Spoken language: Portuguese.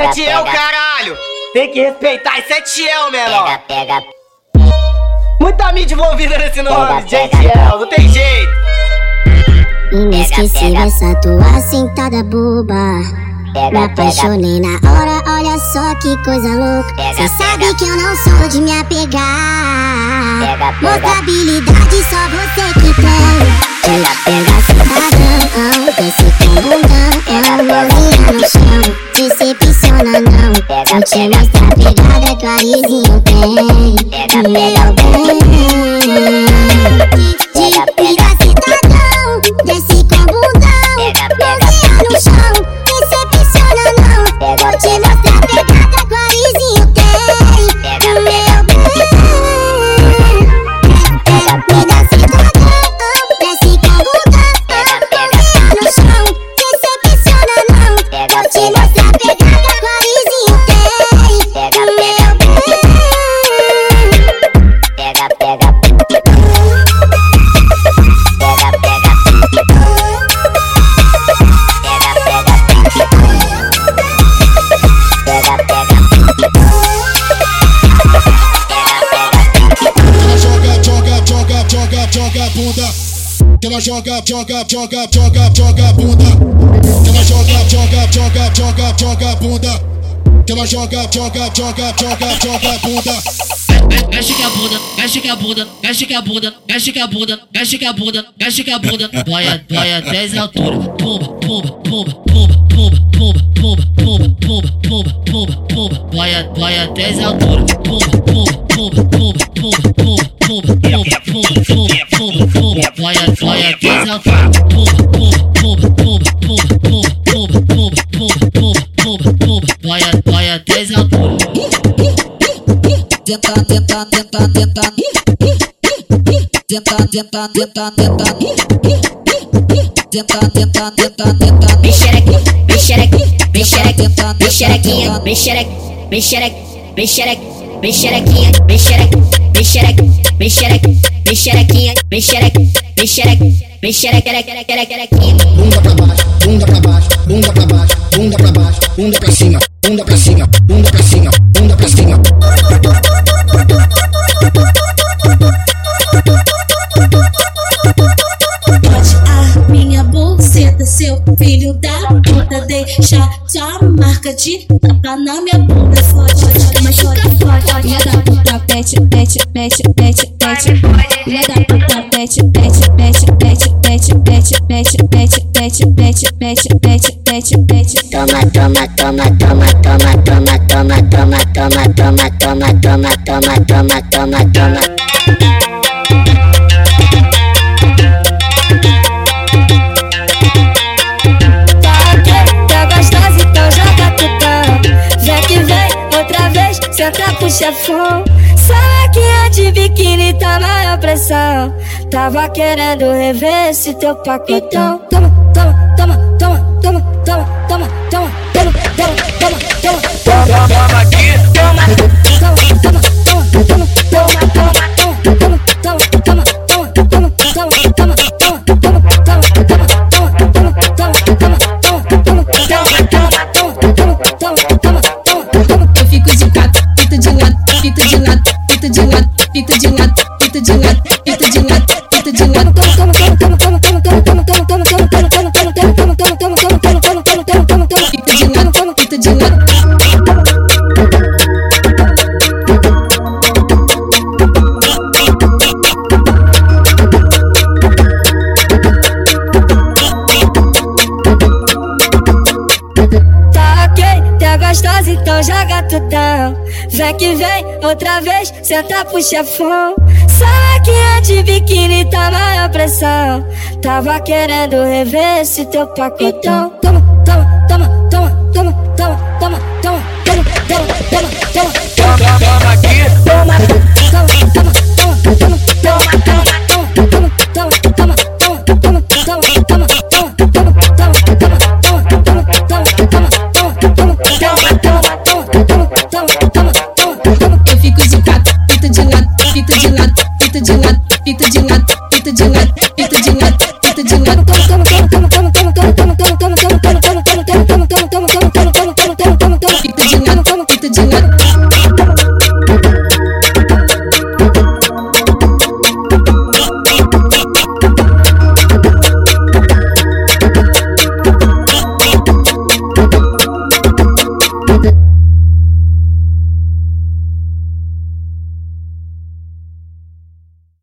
Isso é Tiel, caralho! Tem que respeitar, isso é Tiel, menor! Pega, pega, Muita mídia envolvida nesse nome, gente, Tiel, não tem jeito! Inesquecível essa tua sentada boba. Me pega, pega. apaixonei na hora, olha só que coisa louca. Pega, Cê sabe pega. que eu não sou de me apegar. Pega, pega. Mostabilidade só você que tem. Pega, pega, cidadão. Desce com bundão. Mãozinha no chão. Eu te mostrar a pegada, atualizinho tem. Pega, pega, pega. Ela joga, joga, joga, joga, joga bunda. Ela joga, joga, joga, joga, joga bunda. Ela joga, joga, joga, joga, joga bunda. Mexe que a bunda, mexe que a bunda, mexe que a bunda, mexe que a bunda, mexe que a bunda, mexe que a bunda. Vai, a- vai até as alturas. Pumba, pumba, pumba, pumba, pumba, pumba, pumba, pumba, pumba, pumba, pumba, pumba. Vai, a- vai até as alturas. Pumba, pumba, pumba, pumba, pumba, pumba, pumba. Vai, vai até as alturas. tenta, tenta, tenta, tenta. Tenta, tenta, tenta, tenta. Tenta, tenta, tenta, tenta. Mexereque, mexereque, mexereque, mexerequinha, mexereque, mexereque, mexereque, mexerequinha, mexereque, mexereque, mexereque, mexerequinha, mexereque, mexereque, mexerequerequerequerequinha. Bunda pra baixo, bunda pra baixo, bunda pra baixo, bunda pra baixo, bunda pra cima, bunda pra cima, bunda pra cima, bunda pra cima. Pode a minha buceta, seu filho da puta. Deixa sua marca de tapa na minha bunda. Fode, machuca, fode. Filha da puta, pete, pete, pete, pete, pete. Filha da puta, pete, pete, pete, pete, pete, pete, pete, pete, pete, pete, pete, pete, pete, pete. Toma, toma, toma, toma, toma, toma, toma, toma, toma, toma, toma, toma, toma, toma, toma, toma. Tá aqui, tá gostosa, então joga tutão. Vem que vem, outra vez, senta pro chefão. Salaquinha de biquíni tá maior pressão. Tava querendo rever esse teu pacotão. Toma, toma, toma, toma, toma, toma, toma, toma, toma, toma, toma, toma, toma toma, toma, toma, toma, toma, toma, toma. De lado, fita de lado, fita de lado, fita de lado. Então joga tudão. Vem que vem, outra vez, senta pro chefão. Salaquinha de biquíni tá maior pressão. Tava querendo rever esse teu pacotão. Toma, pique de nada.